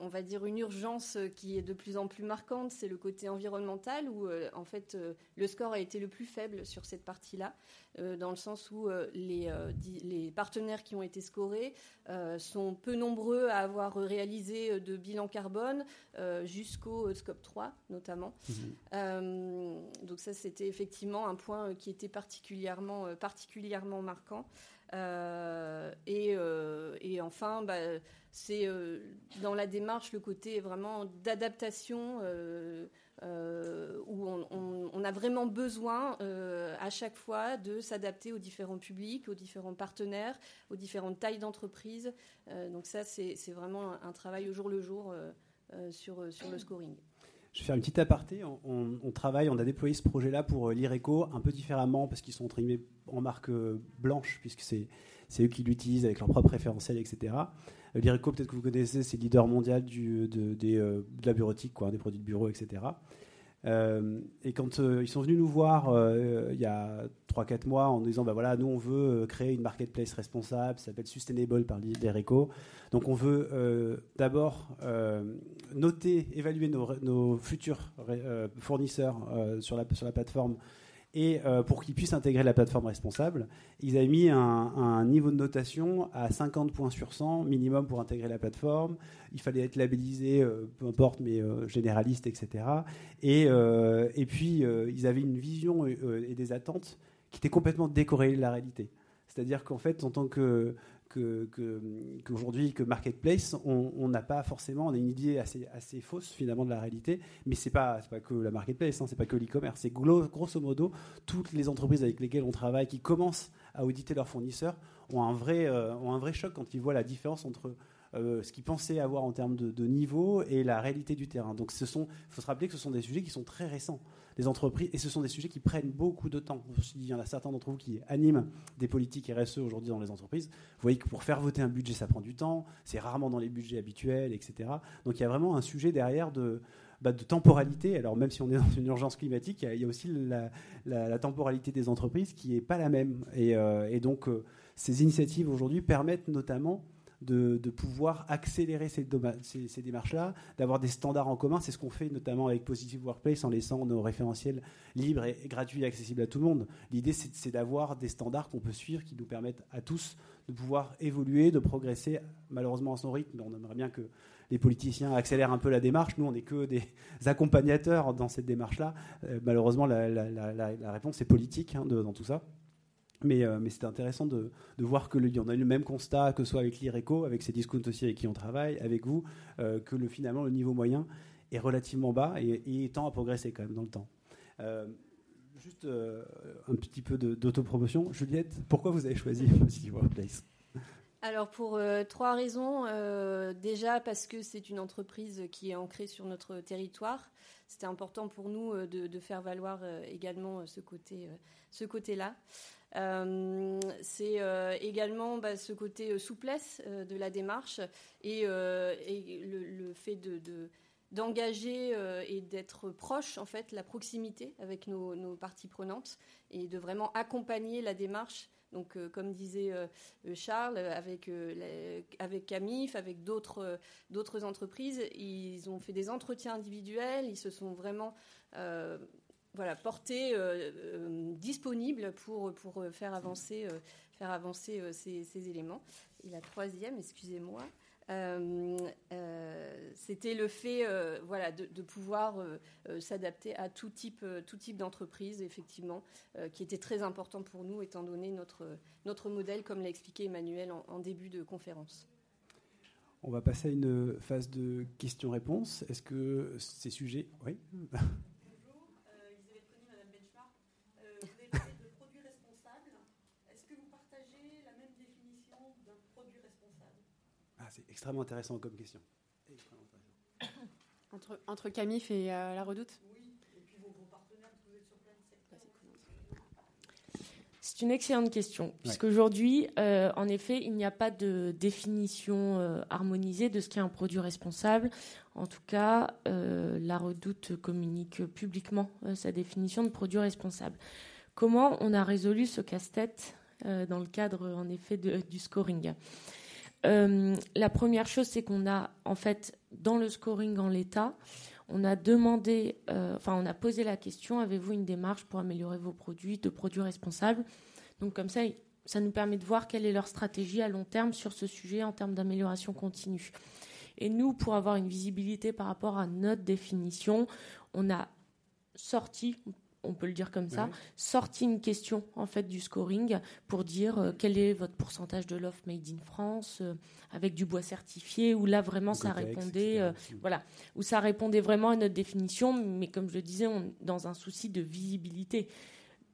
on va dire une urgence qui est de plus en plus marquante, c'est le côté environnemental où euh, en fait euh, le score a été le plus faible sur cette partie-là, euh, dans le sens où les, les, partenaires qui ont été scorés sont peu nombreux à avoir réalisé de bilan carbone jusqu'au scope 3 notamment. Mhm. donc ça c'était effectivement un point qui était particulièrement, particulièrement marquant. Et, et, enfin, bah, c'est euh, dans la démarche le côté vraiment d'adaptation euh, euh, où on, a vraiment besoin à chaque fois de s'adapter aux différents publics, aux différents partenaires, aux différentes tailles d'entreprise. donc ça, c'est vraiment un, travail au jour le jour sur le scoring. Je vais faire une petite aparté. On, travaille, on a déployé ce projet-là pour l'IRECO un peu différemment parce qu'ils sont en marque blanche, puisque c'est eux qui l'utilisent avec leur propre référentiel, etc. L'IRECO, peut-être que vous connaissez, c'est le leader mondial de, euh, de, la bureautique, quoi, des produits de bureau, etc. Euh, et quand euh, ils sont venus nous voir il y a 3-4 mois en disant bah voilà, nous on veut créer une marketplace responsable, ça s'appelle Sustainable par l'IRECO. Donc on veut d'abord noter, évaluer nos, nos futurs fournisseurs sur, la, sur la plateforme et euh, pour qu'ils puissent intégrer la plateforme responsable, ils avaient mis un, niveau de notation à 50 points sur 100 minimum pour intégrer la plateforme. Il fallait être labellisé, euh, peu importe, mais euh, généraliste, etc. Et, et puis, ils avaient une vision et des attentes qui étaient complètement décorrélées de la réalité. C'est-à-dire qu'en fait, en tant que, qu'aujourd'hui, que, Marketplace, on n'a pas forcément, on a une idée assez, fausse finalement de la réalité, mais c'est pas, pas que la Marketplace, hein, c'est pas que l'e-commerce, c'est grosso modo toutes les entreprises avec lesquelles on travaille qui commencent à auditer leurs fournisseurs ont un vrai, euh, ont un vrai choc quand ils voient la différence entre euh, ce qu'ils pensaient avoir en termes de, niveau et la réalité du terrain. Donc, il faut se rappeler que ce sont des sujets qui sont très récents les entreprises, et ce sont des sujets qui prennent beaucoup de temps. Il y en a certains d'entre vous qui animent des politiques RSE aujourd'hui dans les entreprises. Vous voyez que pour faire voter un budget, ça prend du temps, c'est rarement dans les budgets habituels, etc. Donc il y a vraiment un sujet derrière de, bah, de temporalité. Alors même si on est dans une urgence climatique, il y a, aussi la, temporalité des entreprises qui n'est pas la même. Et, euh, donc euh, ces initiatives aujourd'hui permettent notamment de, pouvoir accélérer ces, démarches-là, d'avoir des standards en commun. C'est ce qu'on fait notamment avec Positive Workplace en laissant nos référentiels libres et, gratuits et accessibles à tout le monde. L'idée, c'est d'avoir des standards qu'on peut suivre qui nous permettent à tous de pouvoir évoluer, de progresser, malheureusement à son rythme. On aimerait bien que les politiciens accélèrent un peu la démarche. Nous, on n'est que des accompagnateurs dans cette démarche-là. Euh, malheureusement, la, réponse est politique hein, dans tout ça. Mais, euh, c'était intéressant de, voir que y en a eu le même constat, que ce soit avec l'IRECO, avec ces discounts aussi avec qui on travaille, avec vous, euh, que le, finalement le niveau moyen est relativement bas et, et, tend à progresser quand même dans le temps. Euh, juste un petit peu d'autopromotion. Juliette, pourquoi vous avez choisi Positive Workplace? Alors pour trois raisons. déjà parce que c'est une entreprise qui est ancrée sur notre territoire. C'était important pour nous de, de, faire valoir également ce côté, ce côté-là. Euh, c'est euh, également bah, ce côté euh, souplesse de la démarche et, le, fait de, d'engager et d'être proche, en fait, la proximité avec nos, parties prenantes et de vraiment accompagner la démarche. Donc, comme disait Charles, avec, avec Camif, avec d'autres, entreprises, ils ont fait des entretiens individuels, ils se sont vraiment voilà, portée, euh, euh, disponible pour, pour faire avancer, euh, faire avancer ces, éléments. Et la troisième, excusez-moi, c'était le fait voilà, de, pouvoir s'adapter à tout type, tout type d'entreprise, effectivement, qui était très important pour nous, étant donné notre, notre modèle, comme l'a expliqué Emmanuel en, en début de conférence. On va passer à une phase de questions-réponses. Est-ce que ces sujets... Oui C'est extrêmement intéressant comme question. Entre, entre Camif et la Redoute? C'est une excellente question, puisqu'aujourd'hui, euh, en effet, il n'y a pas de définition euh, harmonisée de ce qu'est un produit responsable. En tout cas, euh, la Redoute communique publiquement sa définition de produit responsable. Comment on a résolu ce casse-tête dans le cadre, en effet, du scoring? La première chose, c'est qu'on a, en fait, dans le scoring en l'état, on a demandé, euh, enfin, on a posé la question avez-vous une démarche pour améliorer vos produits de produits responsables? Donc, comme ça, ça nous permet de voir quelle est leur stratégie à long terme sur ce sujet en termes d'amélioration continue. Et nous, pour avoir une visibilité par rapport à notre définition, on a sorti, on peut le dire comme ça, sorti une question en fait du scoring pour dire euh, quel est votre pourcentage de l'offre made in France euh, avec du bois certifié où là vraiment ça répondait euh, voilà. Où ça répondait vraiment à notre définition mais comme je le disais dans un souci de visibilité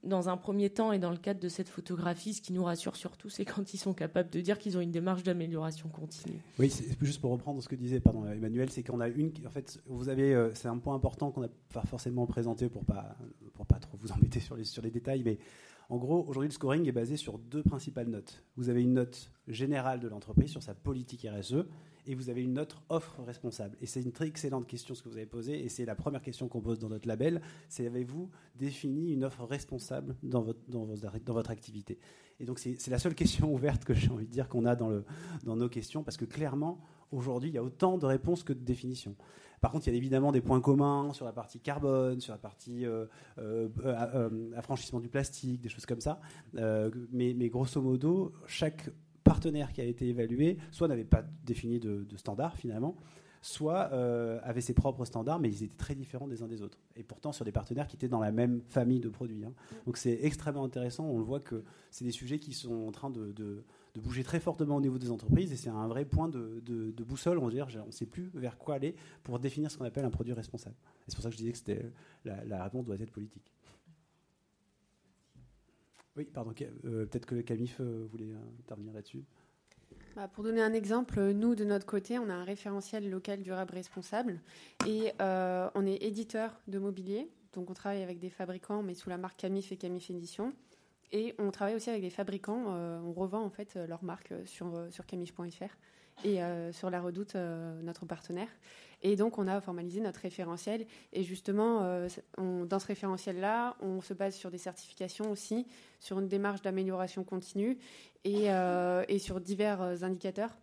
dans un premier temps et dans le cadre de cette photographie, ce qui nous rassure surtout, c'est quand ils sont capables de dire qu'ils ont une démarche d'amélioration continue. Oui, juste pour reprendre ce que disait Emmanuel, c'est qu'on a une. En fait, vous avez, euh, c'est un point important qu'on n'a pas forcément présenté pour pas pour pas trop vous embêter sur les sur les détails, mais en gros, aujourd'hui, le scoring est basé sur deux principales notes. Vous avez une note générale de l'entreprise sur sa politique RSE et vous avez une note offre responsable. Et c'est une très excellente question ce que vous avez posée, et c'est la première question qu'on pose dans notre label, c'est avez-vous défini une offre responsable dans votre, activité? Et donc c'est la seule question ouverte que j'ai envie de dire qu'on a dans nos questions, parce que clairement, aujourd'hui, il y a autant de réponses que de définitions. Par contre, il y a évidemment des points communs sur la partie carbone, sur la partie euh, euh, euh, affranchissement du plastique, des choses comme ça. mais, mais grosso modo, chaque partenaire qui a été évalué, soit n'avait pas défini de, standard finalement, soit euh, avait ses propres standards, mais ils étaient très différents des uns des autres. Et pourtant sur des partenaires qui étaient dans la même famille de produits. Hein. Donc c'est extrêmement intéressant. On le voit que c'est des sujets qui sont en train de, bouger très fortement au niveau des entreprises, et c'est un vrai point de, boussole. On ne sait plus vers quoi aller pour définir ce qu'on appelle un produit responsable. c'est pour ça que je disais que c'était la, réponse doit être politique. Oui, pardon, euh, peut-être que Camif euh, voulait intervenir là-dessus. Bah, pour donner un exemple, nous, de notre côté, on a un référentiel local durable responsable et euh, on est éditeur de mobilier. Donc on travaille avec des fabricants, mais sous la marque Camif et Camif Édition. Et on travaille aussi avec des fabricants. on revend en fait leur marque sur, sur camif.fr et sur la Redoute, notre partenaire. Et donc, on a formalisé notre référentiel. Et justement, euh, dans ce référentiel-là, on se base sur des certifications aussi, sur une démarche d'amélioration continue et, euh, sur divers indicateurs.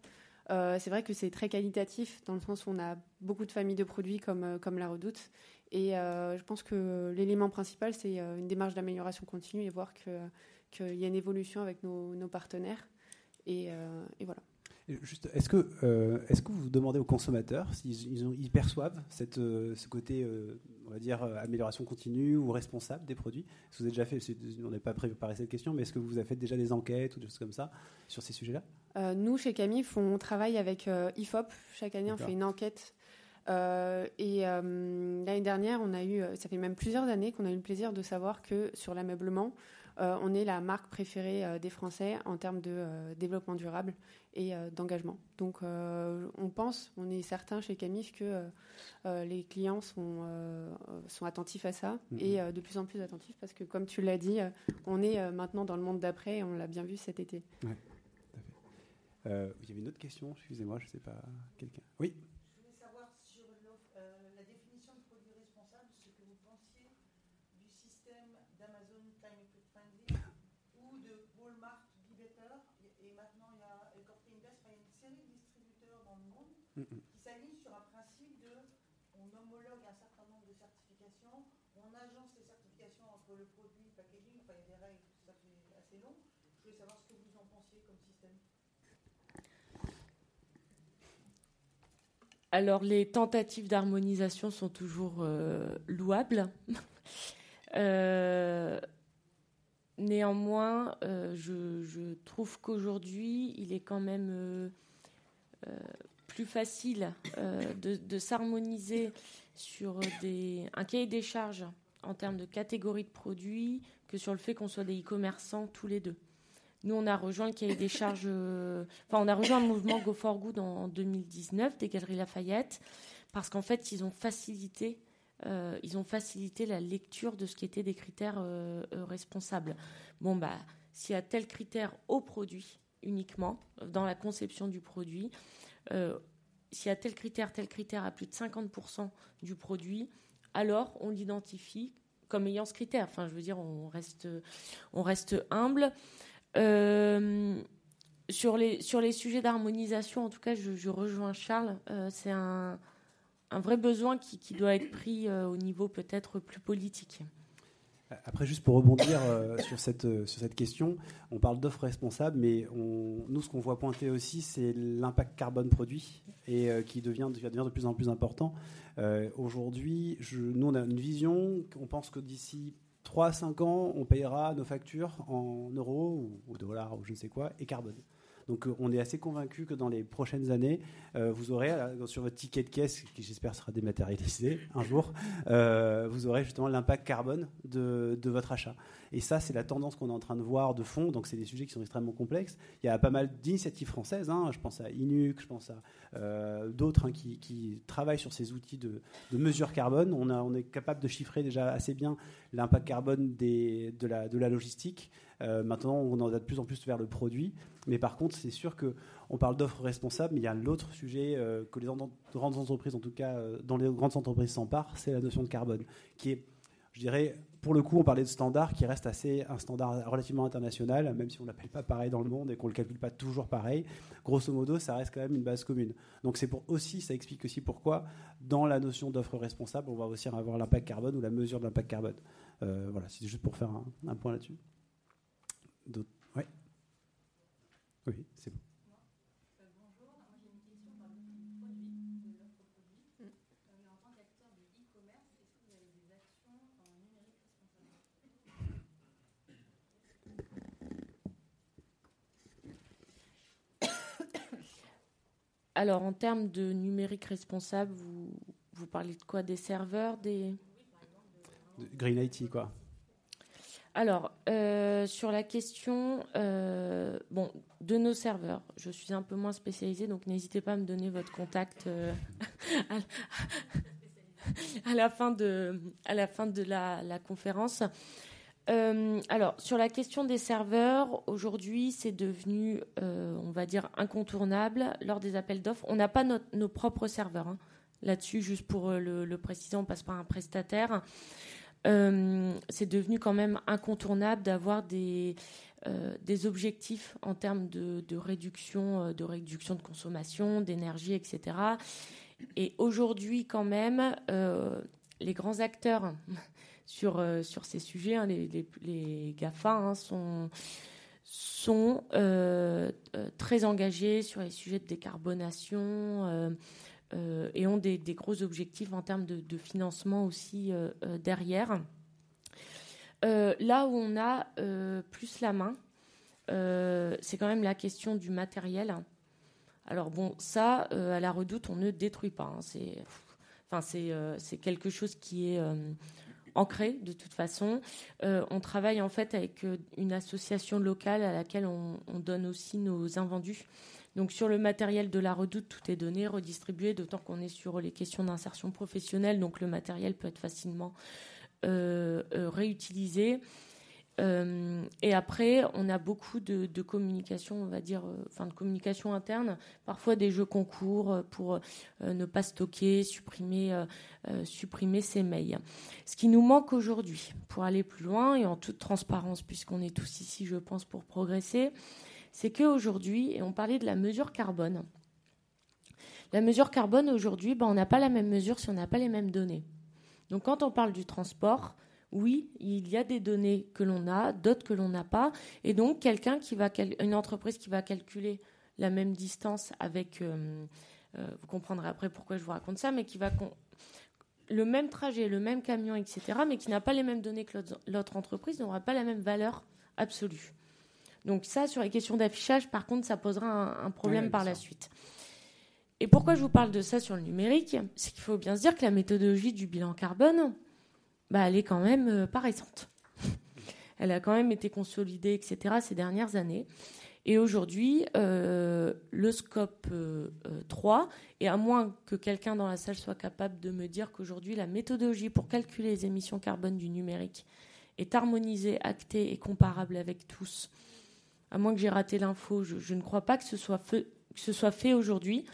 Euh, c'est vrai que c'est très qualitatif dans le sens où on a beaucoup de familles de produits comme, comme la Redoute. Et je pense que l'élément principal, c'est une démarche d'amélioration continue et voir qu'il y a une évolution avec nos, partenaires. et voilà. Juste, est-ce que, euh, est-ce que vous demandez aux consommateurs s'ils ils, perçoivent cette, euh, ce côté, euh, on va dire, amélioration continue ou responsable des produits? Que vous avez déjà fait, on n'a pas préparé cette question, mais est-ce que vous avez fait déjà des enquêtes ou des choses comme ça sur ces sujets-là? Nous, chez Camif, on travaille avec IFOP. Chaque année, on fait une enquête. Et l'année dernière, on a eu, ça fait même plusieurs années qu'on a eu le plaisir de savoir que sur l'ameublement, euh, on est la marque préférée euh, des Français en termes de euh, développement durable et d'engagement. Donc on pense, on est certain chez Camif que les clients sont, sont attentifs à ça mhm. et de plus en plus attentifs parce que comme tu l'as dit, on est maintenant dans le monde d'après et on l'a bien vu cet été. il y avait une autre question, excusez-moi, je ne sais pas, quelqu'un. Oui qui s'aligne sur un principe de on homologue un certain nombre de certifications, on agence les certifications entre le produit, le Alors les tentatives d'harmonisation sont toujours euh, louables. euh, néanmoins, euh, je, trouve qu'aujourd'hui, il est quand même plus facile euh, de, s'harmoniser sur des, un cahier des charges en termes de catégorie de produits que sur le fait qu'on soit des e-commerçants tous les deux. Nous, on a rejoint le cahier des charges. enfin, on a rejoint le mouvement Go for Good en, 2019 des Galeries Lafayette parce qu'en fait, ils ont facilité. ils ont facilité la lecture de ce qui était des critères responsables. Bon, bah, s'il y a tel critère au produit uniquement, dans la conception du produit, s'il y a tel critère, tel critère à plus de 50% du produit, alors on l'identifie comme ayant ce critère. Enfin, je veux dire, on reste, humble. Euh, sur, les, sujets d'harmonisation, en tout cas, je, rejoins Charles. Euh, c'est un, vrai besoin qui, qui doit être pris euh, au niveau peut-être plus politique. Après, juste pour rebondir euh, sur, cette, euh, sur cette question, on parle d'offres responsables, mais on, nous, ce qu'on voit pointer aussi, c'est l'impact carbone produit et euh, qui devient, devient, de plus en plus important. Aujourd'hui, nous, on a une vision, on pense que d'ici 3 à 5 ans, on payera nos factures en euros ou, ou dollars ou je ne sais quoi, et carbone. Donc euh, on est assez convaincu que dans les prochaines années, euh, vous aurez sur votre ticket de caisse, qui j'espère sera dématérialisé un jour, euh, vous aurez justement l'impact carbone de, votre achat. Et ça, c'est la tendance qu'on est en train de voir de fond. Donc c'est des sujets qui sont extrêmement complexes. Il y a pas mal d'initiatives françaises. Hein. je pense à Inuc, je pense à d'autres hein, qui, travaillent sur ces outils de, mesure carbone. On, est capable de chiffrer déjà assez bien l'impact carbone de, de la logistique. Maintenant, on en a de plus en plus vers le produit. Mais par contre, c'est sûr qu'on parle d'offres responsables, mais il y a l'autre sujet euh, que les grandes entreprises, en tout cas euh, dans les grandes entreprises s'emparent, c'est la notion de carbone, qui est, je dirais, pour le coup, on parlait de standard qui reste assez un standard relativement international, même si on l'appelle pas pareil dans le monde et qu'on le calcule pas toujours pareil. Grosso modo, ça reste quand même une base commune. Donc c'est pour aussi, ça explique aussi pourquoi dans la notion d'offre responsable, on va aussi avoir l'impact carbone ou la mesure de l'impact carbone. Euh, voilà, c'est juste pour faire un point là-dessus. D'autres oui, c'est bon. Bonjour, moi j'ai une question par le produit, de l'offre produit. En tant qu'acteur de e-commerce, est-ce que vous avez des actions en numérique responsable Alors, en termes de numérique responsable, vous, vous parlez de quoi? Des serveurs? Des... Green IT, quoi. Alors, euh, sur la question euh, bon, de nos serveurs, je suis un peu moins spécialisée, donc n'hésitez pas à me donner votre contact euh, à, la fin de, à la, fin de la, conférence. alors, sur la question des serveurs, aujourd'hui, c'est devenu, on va dire, incontournable lors des appels d'offres. On n'a pas nos propres serveurs. Hein. Là-dessus, juste pour le préciser, on passe par un prestataire. Euh, c'est devenu quand même incontournable d'avoir des, euh, des objectifs en termes de, réduction, euh, de réduction de consommation, d'énergie, etc. Et aujourd'hui, quand même, les grands acteurs sur, sur ces sujets, hein, les, les, GAFA, hein, sont, sont très engagés sur les sujets de décarbonation euh, et ont des, gros objectifs en termes de, financement aussi euh, euh, derrière. là où on a plus la main, c'est quand même la question du matériel. Alors bon, ça, à la redoute, on ne détruit pas. Hein. C'est, enfin, c'est, quelque chose qui est ancré de toute façon. on travaille en fait avec une association locale à laquelle on, on donne aussi nos invendus. Donc sur le matériel de la redoute, tout est donné, redistribué, d'autant qu'on est sur les questions d'insertion professionnelle, donc le matériel peut être facilement euh, euh, réutilisé. Euh, et après, on a beaucoup de, communication, on va dire, enfin de communication interne, parfois des jeux concours pour ne pas stocker, supprimer, supprimer ces mails. Ce qui nous manque aujourd'hui, pour aller plus loin et en toute transparence, puisqu'on est tous ici, je pense, pour progresser, c'est qu'aujourd'hui, et on parlait de la mesure carbone, la mesure carbone aujourd'hui, ben, on n'a pas la même mesure si on n'a pas les mêmes données. Donc quand on parle du transport, oui, il y a des données que l'on a, d'autres que l'on n'a pas, et donc quelqu'un qui va, une entreprise qui va calculer la même distance avec, euh, euh, vous comprendrez après pourquoi je vous raconte ça, mais qui va le même trajet, le même camion, etc., mais qui n'a pas les mêmes données que l'autre entreprise, n'aura pas la même valeur absolue. Donc ça, sur les questions d'affichage, par contre, ça posera un, problème par la suite. Et pourquoi je vous parle de ça sur le numérique? C'est qu'il faut bien se dire que la méthodologie du bilan carbone, bah, elle est quand même euh, pas récente. elle a quand même été consolidée, etc., ces dernières années. Et aujourd'hui, euh, le scope 3, euh, et à moins que quelqu'un dans la salle soit capable de me dire qu'aujourd'hui, la méthodologie pour calculer les émissions carbone du numérique est harmonisée, actée et comparable avec tous, à moins que j'ai raté l'info, je, ne crois pas que ce soit fait, que ce soit fait aujourd'hui.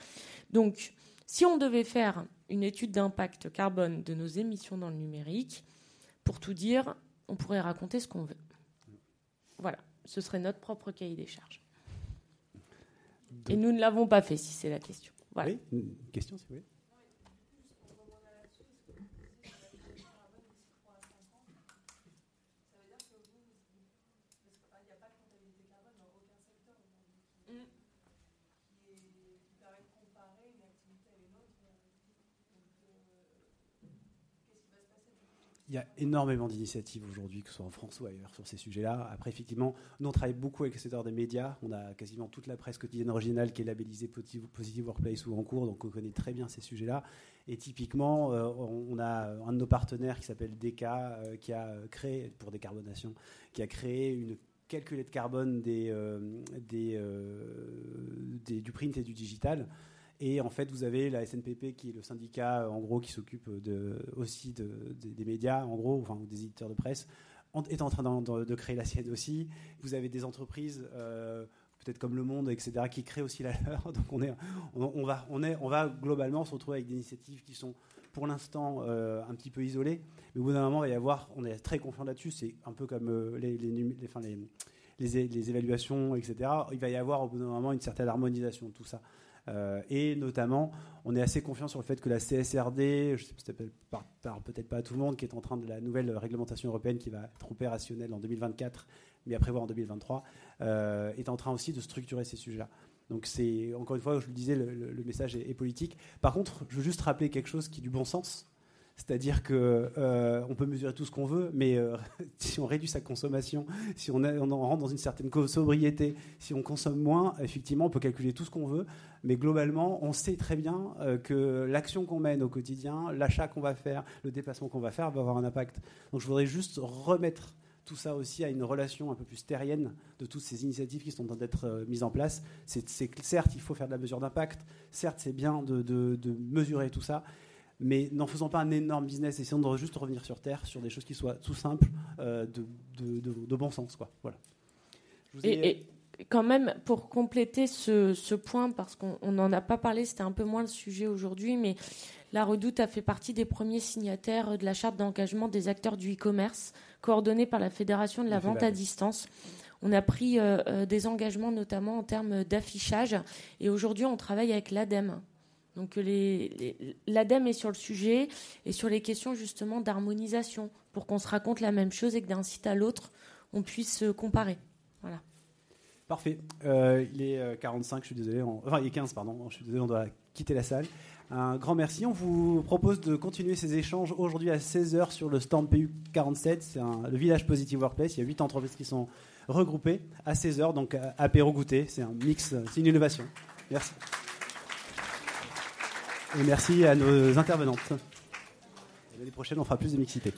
Donc, si on devait faire une étude d'impact carbone de nos émissions dans le numérique, pour tout dire, on pourrait raconter ce qu'on veut. Voilà, ce serait notre propre cahier des charges. Et nous ne l'avons pas fait, si c'est la question. Voilà. Oui, une question, si vous voulez. Il y a énormément d'initiatives aujourd'hui, que ce soit en France ou ailleurs, sur ces sujets-là. Après, effectivement, nous, on travaille beaucoup avec le secteur des médias. On a quasiment toute la presse quotidienne originale qui est labellisée Positive, Workplace ou en cours, donc on connaît très bien ces sujets-là. Et typiquement, euh, on a un de nos partenaires qui s'appelle DK, euh, qui a créé, pour décarbonation, qui a créé une calculette carbone des, euh, des, du print et du digital. Et en fait, vous avez la SNPP, qui est le syndicat, en gros, qui s'occupe de, aussi des médias, en gros, enfin, des éditeurs de presse, est en train de, créer la sienne aussi. Vous avez des entreprises, euh, peut-être comme Le Monde, etc., qui créent aussi la leur. Donc, on, est, on, va, on, est, on va globalement se retrouver avec des initiatives qui sont pour l'instant euh, un petit peu isolées. Mais au bout d'un moment, il va y avoir, on est très confiant là-dessus, c'est un peu comme euh, les, les, les, les, évaluations, etc. Il va y avoir au bout d'un moment une certaine harmonisation de tout ça. Euh, et notamment, on est assez confiant sur le fait que la CSRD, je sais peut-être pas à tout le monde, qui est en train de la nouvelle réglementation européenne qui va être opérationnelle en 2024, mais à prévoir en 2023, euh, est en train aussi de structurer ces sujets-là. Donc c'est encore une fois, je le disais, le, message est, politique. Par contre, je veux juste rappeler quelque chose qui est du bon sens. C'est-à-dire que euh, on peut mesurer tout ce qu'on veut, mais euh, si on réduit sa consommation, si on, rentre dans une certaine sobriété, si on consomme moins, effectivement, on peut calculer tout ce qu'on veut. Mais globalement, on sait très bien euh, que l'action qu'on mène au quotidien, l'achat qu'on va faire, le déplacement qu'on va faire, va avoir un impact. Donc, je voudrais juste remettre tout ça aussi à une relation un peu plus terrienne de toutes ces initiatives qui sont en train d'être mises en place. Certes, il faut faire de la mesure d'impact. Certes, c'est bien de, de mesurer tout ça mais n'en faisant pas un énorme business, essayons de juste revenir sur Terre, sur des choses qui soient tout simples, euh, de, de, bon sens. Quoi. Voilà. et, quand même, pour compléter ce, ce point, parce qu'on n'en a pas parlé, c'était un peu moins le sujet aujourd'hui, mais la Redoute a fait partie des premiers signataires de la charte d'engagement des acteurs du e-commerce, coordonnée par la Fédération de la vente à distance. On a pris euh, euh, des engagements notamment en termes d'affichage, et aujourd'hui on travaille avec l'ADEME donc l'ADEME est sur le sujet et sur les questions justement d'harmonisation pour qu'on se raconte la même chose et que d'un site à l'autre, on puisse comparer. Voilà. Parfait. Euh, il est 45, euh, je suis désolé. Enfin, il est 15, pardon. Je suis désolé, on doit quitter la salle. Un grand merci. On vous propose de continuer ces échanges aujourd'hui à 16h sur le stand PU47. C'est le village Positive Workplace. Il y a 8 entreprises qui sont regroupées à 16h. Donc, apéro goûter. C'est un mix, c'est une innovation. Merci. Et merci à nos intervenantes. L'année prochaine, on fera plus de mixité.